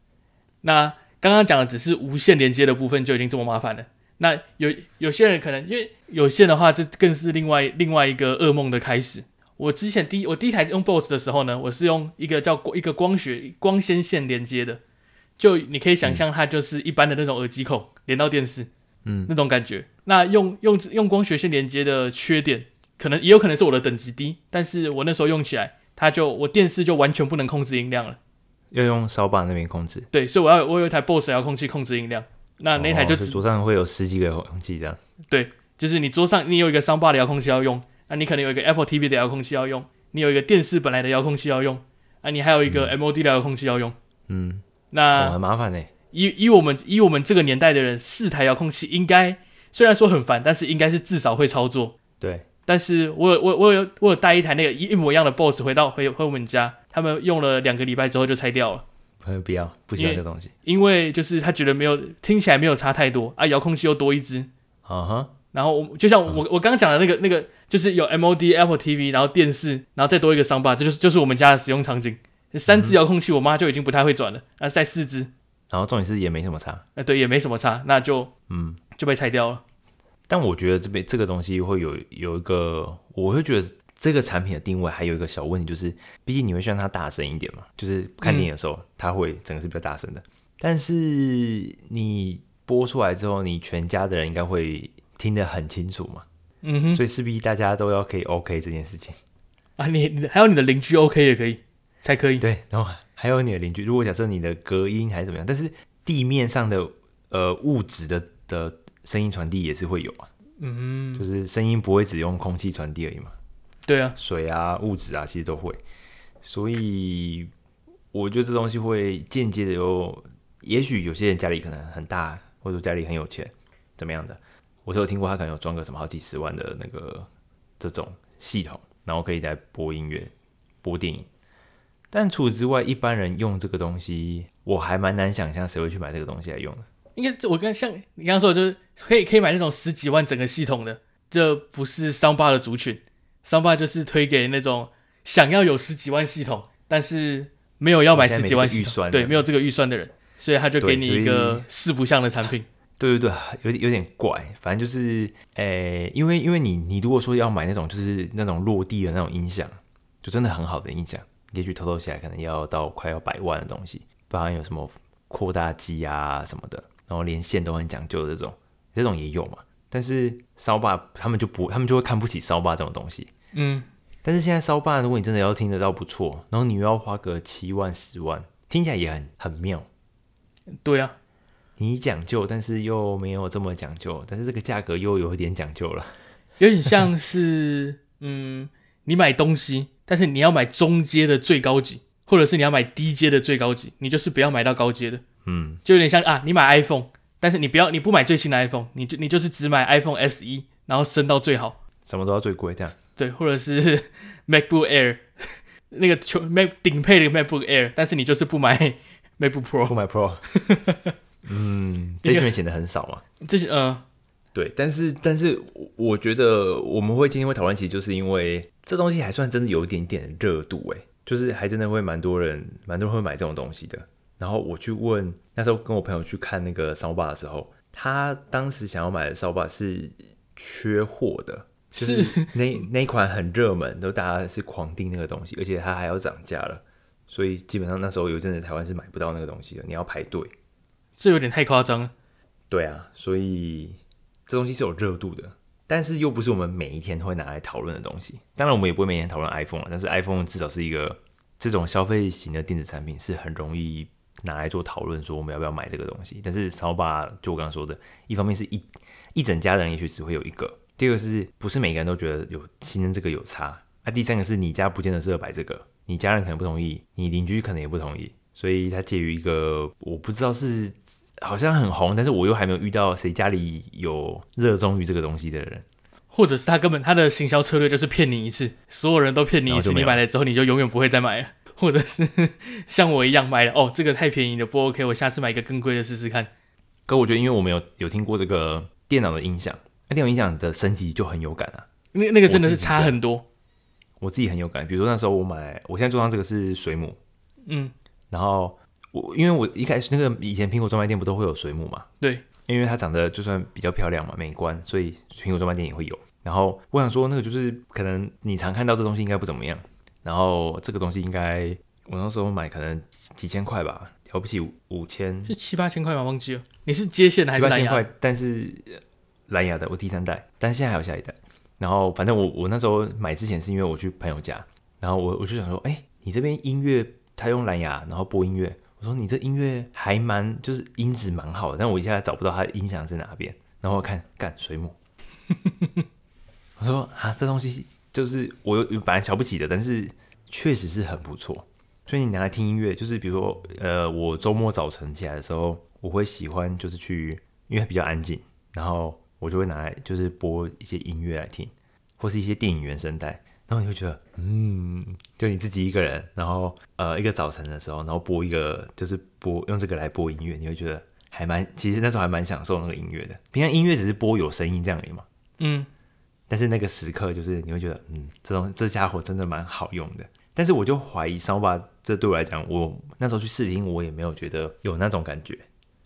那刚刚讲的只是无线连接的部分就已经这么麻烦了。那有有些人可能因为有线的话，这更是另外另外一个噩梦的开始。我之前第一我第一台用 BOSS 的时候呢，我是用一个叫一个光学光纤线连接的，就你可以想象它就是一般的那种耳机孔连到电视，嗯，那种感觉。那用用用光学线连接的缺点，可能也有可能是我的等级低，但是我那时候用起来，它就我电视就完全不能控制音量了。要用扫把那边控制，对，所以我要我有一台 BOSS 遥控器控制音量，那那台就桌上会有十几个遥控器这样。对，就是你桌上你有一个 Soundbar 的遥控器要用，那你可能有一个 Apple TV 的遥控器要用，你有一个电视本来的遥控器要用，啊，你还有一个 MOD 的遥控器要用，嗯，那、哦、很麻烦呢。以以我们以我们这个年代的人，四台遥控器应该虽然说很烦，但是应该是至少会操作。对，但是我有我我有我有带一台那个一一模一样的 BOSS 回到回回我们家。他们用了两个礼拜之后就拆掉了，没有必要，不喜欢这东西。因为就是他觉得没有听起来没有差太多啊，遥控器又多一只，啊哈。然后我就像我我刚刚讲的那个那个，就是有 MOD Apple TV，然后电视，然后再多一个 Soundbar，这就是就是我们家的使用场景。三只遥控器，我妈就已经不太会转了，啊，再四只，然后重点是也没什么差，啊，对，也没什么差，那就嗯就被拆掉了。但我觉得这边这个东西会有有一个，我会觉得。这个产品的定位还有一个小问题，就是毕竟你会希望它大声一点嘛，就是看电影的时候，嗯、它会整个是比较大声的。但是你播出来之后，你全家的人应该会听得很清楚嘛，嗯哼，所以势必大家都要可以 OK 这件事情啊。你还有你的邻居 OK 也可以，才可以。对，然后还有你的邻居，如果假设你的隔音还是怎么样，但是地面上的呃物质的的声音传递也是会有啊，嗯哼，就是声音不会只用空气传递而已嘛。对啊，水啊，物质啊，其实都会，所以我觉得这东西会间接的有，也许有些人家里可能很大，或者家里很有钱，怎么样的，我是有听过他可能有装个什么好几十万的那个这种系统，然后可以来播音乐、播电影。但除此之外，一般人用这个东西，我还蛮难想象谁会去买这个东西来用的。应该我刚像你刚刚说的，就是可以可以买那种十几万整个系统的，这不是 Soundbar 的族群。Soundbar 就是推给那种想要有十几万系统，但是没有要买十几万预算，对，没有这个预算的人，所以他就给你一个四不像的产品。对对对，有点有点怪，反正就是，诶、欸，因为因为你你如果说要买那种就是那种落地的那种音响，就真的很好的音响，也许偷偷起来可能要到快要百万的东西，包含有什么扩大机啊什么的，然后连线都很讲究的这种，这种也有嘛。但是 Soundbar 他们就不，他们就会看不起 Soundbar 这种东西。嗯，但是现在 Soundbar 如果你真的要听得到不错，然后你又要花个七万十万，听起来也很很妙。对啊，你讲究，但是又没有这么讲究，但是这个价格又有一点讲究了，有点像是 嗯，你买东西，但是你要买中阶的最高级，或者是你要买低阶的最高级，你就是不要买到高阶的。嗯，就有点像啊，你买 iPhone。但是你不要，你不买最新的 iPhone，你就你就是只买 iPhone SE，然后升到最好，什么都要最贵这样。对，或者是 MacBook Air，那个球 Mac 顶配的 MacBook Air，但是你就是不买 MacBook Pro，不买 Pro。嗯，这里面显得很少嘛。这些嗯，对，但是但是我觉得我们会今天会讨论，其实就是因为这东西还算真的有一点点热度诶，就是还真的会蛮多人蛮多人会买这种东西的。然后我去问，那时候跟我朋友去看那个 Soundbar 的时候，他当时想要买的 Soundbar 是缺货的，就是那那一款很热门，都大家是狂订那个东西，而且它还要涨价了，所以基本上那时候有一阵子台湾是买不到那个东西的，你要排队，这有点太夸张了。对啊，所以这东西是有热度的，但是又不是我们每一天都会拿来讨论的东西。当然，我们也不会每天讨论 iPhone 啊，但是 iPhone 至少是一个这种消费型的电子产品，是很容易。拿来做讨论，说我们要不要买这个东西。但是 Soundbar 就我刚刚说的，一方面是一一整家人也许只会有一个，第二个是不是每个人都觉得有新增这个有差？啊，第三个是你家不见得适合摆这个，你家人可能不同意，你邻居可能也不同意，所以它介于一个我不知道是好像很红，但是我又还没有遇到谁家里有热衷于这个东西的人。或者是他根本他的行销策略就是骗你一次，所有人都骗你一次，你买了之后你就永远不会再买了。或者是像我一样买了，哦，这个太便宜了，不 OK，我下次买一个更贵的试试看。可我觉得，因为我们有有听过这个电脑的音响，那电脑音响的升级就很有感啊。那那个真的是差很多。我，我自己很有感，比如说那时候我买，我现在桌上这个是水母，嗯，然后我因为我一开始那个以前苹果专卖店不都会有水母嘛？对，因为它长得就算比较漂亮嘛，美观，所以苹果专卖店也会有。然后我想说，那个就是可能你常看到这东西应该不怎么样。然后这个东西应该我那时候买可能几千块吧，了不起五千，是七八千块吗？忘记了。你是接线的还是蓝牙？七八千块，但是蓝牙的，我第三代，但是现在还有下一代。然后反正我我那时候买之前是因为我去朋友家，然后我我就想说，哎，你这边音乐他用蓝牙，然后播音乐，我说你这音乐还蛮就是音质蛮好的，但我一下子找不到它的音响在哪边。然后我看干水母。我说啊，这东西就是我有本来瞧不起的，但是确实是很不错。所以你拿来听音乐，就是比如说，呃，我周末早晨起来的时候，我会喜欢就是去，因为比较安静，然后我就会拿来就是播一些音乐来听，或是一些电影原声带，然后你会觉得，嗯，就你自己一个人，然后呃，一个早晨的时候，然后播一个就是播用这个来播音乐，你会觉得还蛮，其实那时候还蛮享受那个音乐的。平常音乐只是播有声音这样而已嘛，嗯。但是那个时刻，就是你会觉得，嗯，这种这家伙真的蛮好用的。但是我就怀疑，Soundbar 这对我来讲，我那时候去试听，我也没有觉得有那种感觉。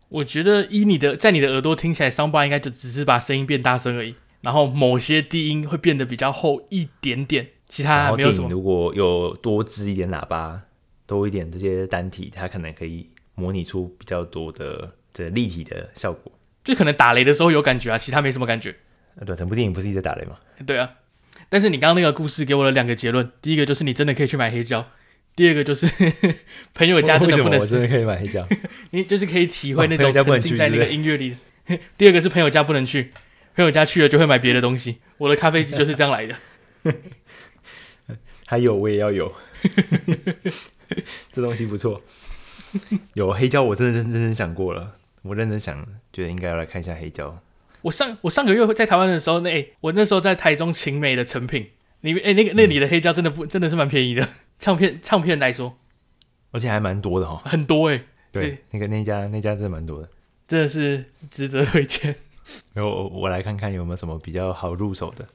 我觉得以你的在你的耳朵听起来，Soundbar 应该就只是把声音变大声而已，然后某些低音会变得比较厚一点点，其他没有什么。如果有多支一点喇叭，多一点这些单体，它可能可以模拟出比较多的这立体的效果。就可能打雷的时候有感觉啊，其他没什么感觉。对，整部电影不是一直在打雷吗？对啊，但是你刚刚那个故事给我了两个结论，第一个就是你真的可以去买黑胶，第二个就是 朋友家真的不能，我真的可以买黑胶，你就是可以体会那种沉浸在那个音乐里。第二个是朋友家不能去，朋友家去了就会买别的东西。我的咖啡机就是这样来的。还有我也要有，这东西不错。有黑胶，我真的认真真想过了，我认真想，觉得应该要来看一下黑胶。我上我上个月在台湾的时候，那、欸、我那时候在台中晴美的成品。里面，哎、欸，那个那里的黑胶真的不真的是蛮便宜的，唱片唱片来说，而且还蛮多的哈，很多哎、欸，对，欸、那个那家那家真的蛮多的，真的是值得推荐。然后我来看看有没有什么比较好入手的，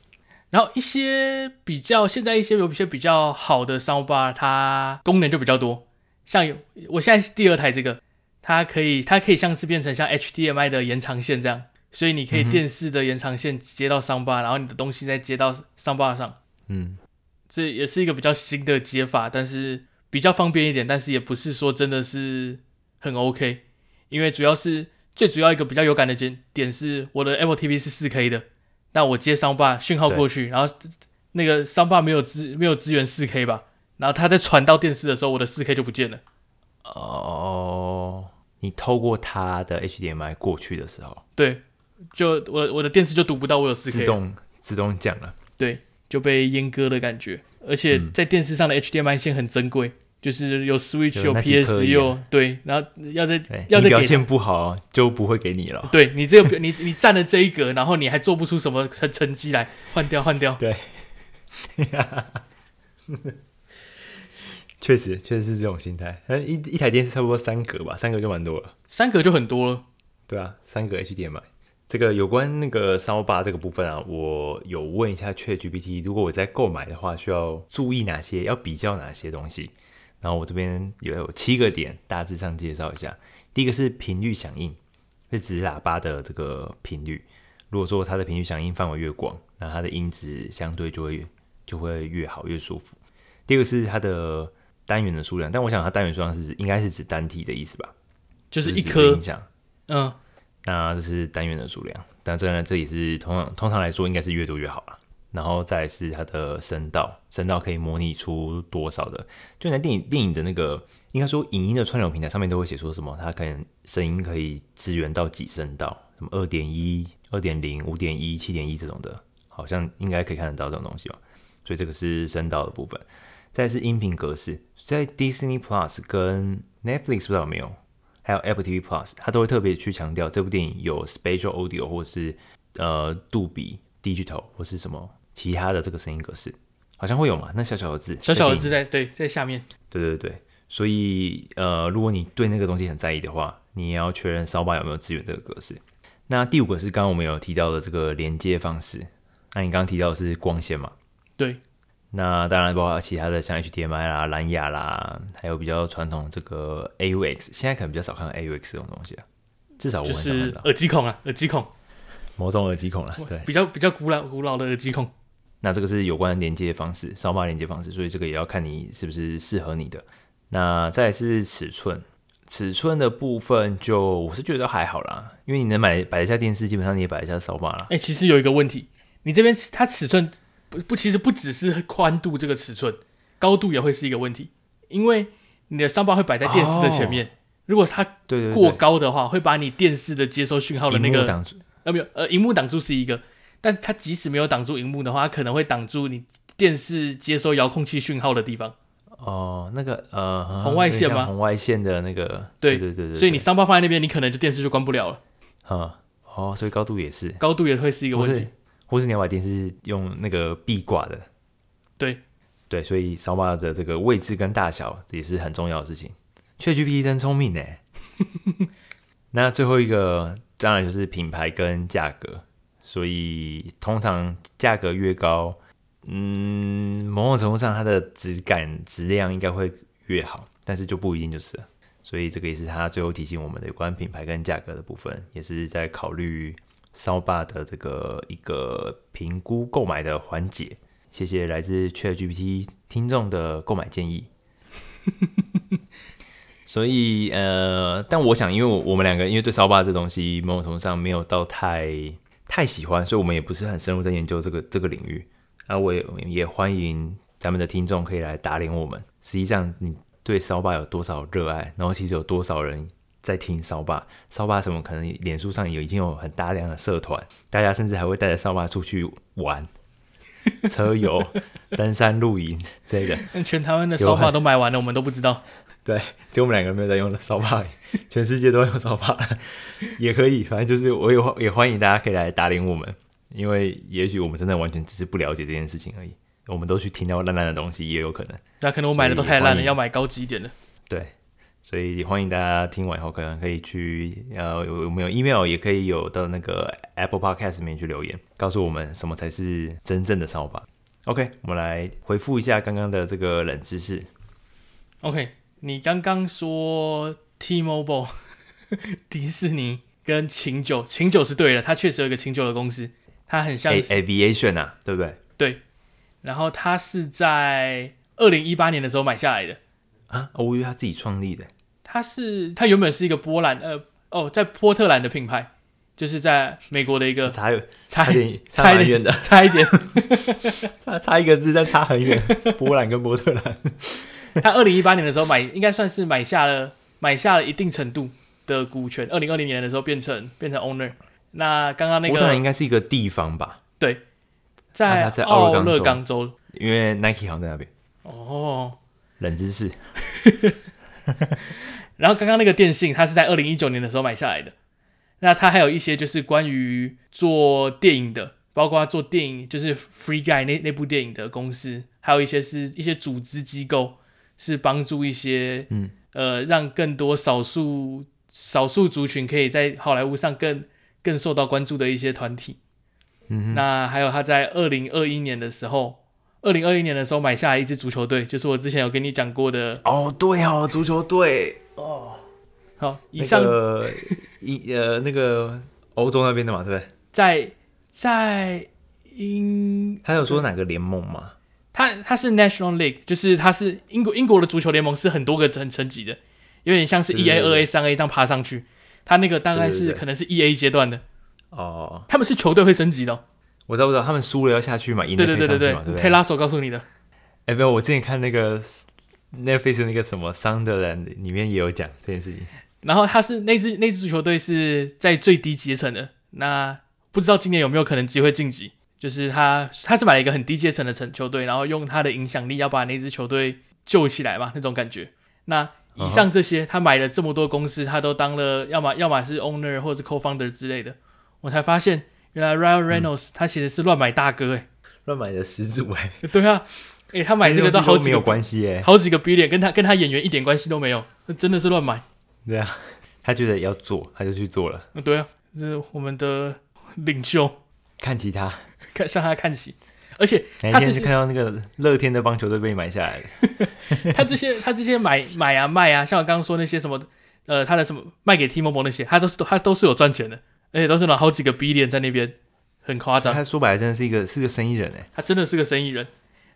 然后一些比较现在一些有一些比较好的 Soundbar，它功能就比较多，像有我现在是第二台这个，它可以它可以像是变成像 HDMI 的延长线这样。所以你可以电视的延长线接到 Soundbar，、嗯、然后你的东西再接到 Soundbar 上。嗯，这也是一个比较新的接法，但是比较方便一点，但是也不是说真的是很 OK。因为主要是最主要一个比较有感的点点是，我的 Apple TV 是 4K 的，那我接 Soundbar 讯号过去，然后那个 Soundbar 没有支没有支援 4K 吧，然后它在传到电视的时候，我的 4K 就不见了。哦，你透过它的 HDMI 过去的时候，对。就我我的电视就读不到我有四 K，自动自动降了，对，就被阉割的感觉。而且在电视上的 HDMI 线很珍贵，就是有 Switch 有 PS 有对，然后要在要在表现不好就不会给你了。对你这个你你占了这一格，然后你还做不出什么成成绩来，换掉换掉。对，确实确实是这种心态。一一台电视差不多三格吧，三格就蛮多了，三格就很多了。对啊，三格 HDMI。这个有关那个 Soundbar 这个部分啊，我有问一下 ChatGPT，如果我在购买的话，需要注意哪些，要比较哪些东西。然后我这边有有七个点，大致上介绍一下。第一个是频率响应，是指喇叭的这个频率。如果说它的频率响应范围越广，那它的音质相对就会就会越好，越舒服。第二个是它的单元的数量，但我想它单元数量是应该是指单体的意思吧？就是一颗音响，嗯。那这是单元的数量，但这呢，这也是通常通常来说应该是越多越好了。然后再是它的声道，声道可以模拟出多少的？就连电影电影的那个，应该说影音的串流平台上面都会写说什么，它可能声音可以支援到几声道，什么二点一、二点零、五点一、七点一这种的，好像应该可以看得到这种东西吧。所以这个是声道的部分。再是音频格式，在 Disney Plus 跟 Netflix 不知道有没有，还有 Apple TV Plus，它都会特别去强调这部电影有 Spatial Audio 或是呃杜比 Digital 或是什么其他的这个声音格式，好像会有嘛？那小小的字，小小的字在对在下面。对对对，所以呃，如果你对那个东西很在意的话，你也要确认扫把有没有支援这个格式。那第五个是刚刚我们有提到的这个连接方式，那你刚刚提到的是光纤嘛？对。那当然包括其他的像 HDMI 啦、蓝牙啦，还有比较传统这个 AUX，现在可能比较少看到 AUX 这种东西啊。至少我很少看到。耳机孔啊，耳机孔，某种耳机孔了，对，比较比较古老古老的耳机孔。那这个是有关连接方式，扫码连接方式，所以这个也要看你是不是适合你的。那再是尺寸，尺寸的部分就我是觉得还好啦，因为你能买摆一下电视，基本上你也摆一下扫码啦。哎、欸，其实有一个问题，你这边它尺寸。不不，其实不只是宽度这个尺寸，高度也会是一个问题，因为你的伤疤会摆在电视的前面，哦、如果它过高的话，对对对，会把你电视的接收讯号的那个挡住。呃，没有，呃，荧幕挡住是一个，但它即使没有挡住荧幕的话，它可能会挡住你电视接收遥控器讯号的地方。哦，那个呃，红外线吗？红外线的那个，对对对所以你伤疤放在那边，你可能就电视就关不了了。嗯，哦，所以高度也是，高度也会是一个问题。或是你要把电视用那个壁挂的，对对，所以烧吧的这个位置跟大小也是很重要的事情。ChatGPT 真聪明呢。那最后一个当然就是品牌跟价格，所以通常价格越高，嗯，某种程度上它的质感质量应该会越好，但是就不一定就是了。所以这个也是他最后提醒我们的有关品牌跟价格的部分，也是在考虑。烧霸的这个一个评估购买的环节，谢谢来自 ChatGPT 听众的购买建议。所以呃，但我想，因为我我们两个因为对烧霸这东西某种程度上没有到太太喜欢，所以我们也不是很深入在研究这个这个领域。啊，我也也欢迎咱们的听众可以来打脸我们。实际上，你对烧霸有多少热爱？然后其实有多少人？在听扫把，扫把什么可能脸书上有已经有很大量的社团，大家甚至还会带着扫把出去玩、车游、登山、露营这个。全台湾的扫把都买完了，我们都不知道。对，只有我们两个人没有在用的扫把，全世界都用扫把，也可以。反正就是我也也欢迎大家可以来打脸我们，因为也许我们真的完全只是不了解这件事情而已。我们都去听到烂烂的东西，也有可能。那可能我买的都太烂了，要买高级一点的。对。所以欢迎大家听完以后，可能可以去呃有有没有 email，也可以有到那个 Apple Podcast 里面去留言，告诉我们什么才是真正的扫把。OK，我们来回复一下刚刚的这个冷知识。OK，你刚刚说 T-Mobile、迪士尼跟琴酒，琴酒是对的，它确实有一个琴酒的公司，它很像 Aviation 啊，对不对？对。然后它是在二零一八年的时候买下来的啊，我以为他自己创立的。它是，它原本是一个波兰，呃，哦，在波特兰的品牌，就是在美国的一个，差有 差一点，差很远的，差一点，差差一个字，但差很远。波兰跟波特兰，他二零一八年的时候买，应该算是买下了买下了一定程度的股权。二零二零年的时候变成变成 owner。那刚刚那个波特兰应该是一个地方吧？对，在奥勒冈州，因为 Nike 好像在那边。哦，冷知识。然后刚刚那个电信，它是在二零一九年的时候买下来的。那它还有一些就是关于做电影的，包括做电影就是 Free Guy 那那部电影的公司，还有一些是一些组织机构，是帮助一些嗯呃让更多少数少数族群可以在好莱坞上更更受到关注的一些团体。嗯，那还有他在二零二一年的时候。二零二一年的时候买下来一支足球队，就是我之前有跟你讲过的哦，对哦，足球队哦，好，以上一、那个、呃那个欧洲那边的嘛，对不对？在在英，他有说哪个联盟吗？他他是 National League，就是他是英国英国的足球联盟，是很多个层层级的，有点像是一 A、二 A、三 A 这样爬上去。他那个大概是对对对对可能是 E A 阶段的哦，他们是球队会升级的、哦。我知道，不知道他们输了要下去嘛？赢了可以上去嘛？对不对？可以拉手告诉你的。哎，不要，我之前看那个 Netflix 那个什么 Sunderland 里面也有讲这件事情。然后他是那支那支足球队是在最低阶层的，那不知道今年有没有可能机会晋级？就是他他是买了一个很低阶层的成球队，然后用他的影响力要把那支球队救起来嘛，那种感觉。那以上这些，他买了这么多公司，他都当了要么要么是 owner 或者是 co-founder 之类的，我才发现原来 Ryan Reynolds、嗯、他其实是乱买大哥哎，乱买的始祖哎，对啊，哎他买这个都好几个没有关系哎，好几个 billion 跟他跟他演员一点关系都没有，那真的是乱买。对啊，他觉得要做他就去做了。对啊，这是我们的领袖，看其他，看向他看齐。而且他这是看到那个乐天的棒球队被买下来了。他这些他这些买买啊卖啊，像我刚刚说那些什么，呃，他的什么卖给 T-Mobile 那些，他都是他都是有赚钱的，而且都是拿好几个 billion 在那边，很夸张。他说白了，真的是一个是个生意人哎，他真的是个生意人。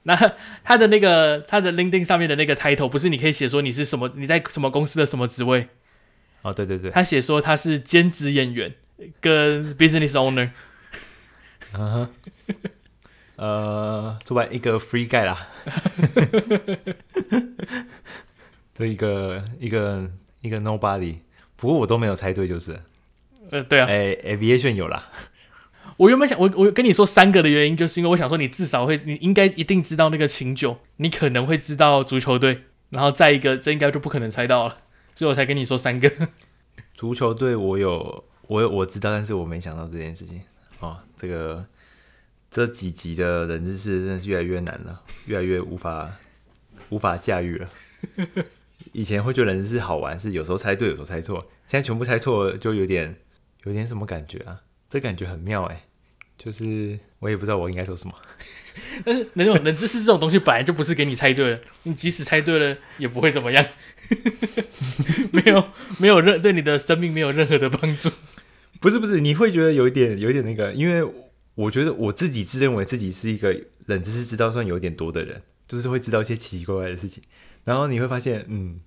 那他的那个他的 LinkedIn 上面的那个 title 不是你可以写说你是什么，你在什么公司的什么职位？哦，对对对，他写说他是兼职演员跟 business owner。嗯呃，出版一个 free guy 啦，这一个一个一个 nobody，不过我都没有猜对，就是，呃，对啊，哎，aviation 有啦。我原本想，我我跟你说三个的原因，就是因为我想说你至少会，你应该一定知道那个琴酒，你可能会知道足球队，然后再一个，这应该就不可能猜到了，所以我才跟你说三个。足球队我有，我有我知道，但是我没想到这件事情哦，这个。这几集的人知识真的是越来越难了，越来越无法无法驾驭了。以前会觉得人知识好玩，是有时候猜对，有时候猜错。现在全部猜错，就有点有点什么感觉啊？这感觉很妙哎，就是我也不知道我应该说什么。但是能有冷知识这种东西本来就不是给你猜对了，你即使猜对了也不会怎么样，没有没有任对你的生命没有任何的帮助。不是不是，你会觉得有一点有一点那个，因为。我觉得我自己自认为自己是一个冷知识知道算有点多的人，就是会知道一些奇奇怪怪的事情。然后你会发现，嗯，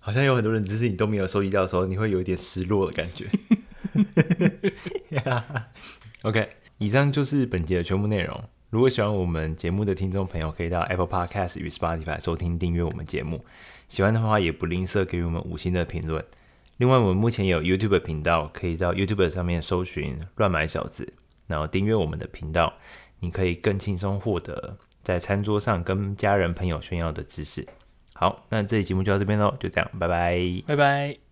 好像有很多冷知识你都没有收集到的时候，你会有一点失落的感觉。yeah. OK，以上就是本集的全部内容。如果喜欢我们节目的听众朋友，可以到 Apple Podcast 与 Spotify 收听订阅我们节目。喜欢的话，也不吝啬给予我们五星的评论。另外，我们目前有 YouTube 频道，可以到 YouTube 上面搜寻“乱买小子”。然后订阅我们的频道，你可以更轻松获得在餐桌上跟家人朋友炫耀的知识。好，那这期节目就到这边喽，就这样，拜拜，拜拜。